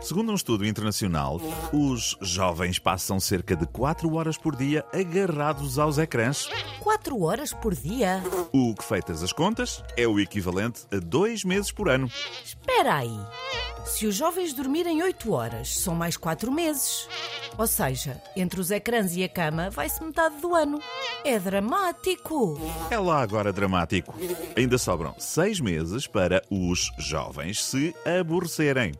Segundo um estudo internacional, os jovens passam cerca de 4 horas por dia agarrados aos ecrãs. 4 horas por dia? O que, feitas as contas, é o equivalente a 2 meses por ano. Espera aí. Se os jovens dormirem 8 horas, são mais 4 meses. Ou seja, entre os ecrãs e a cama vai-se metade do ano. É dramático. É lá agora dramático. Ainda sobram 6 meses para os jovens se aborrecerem.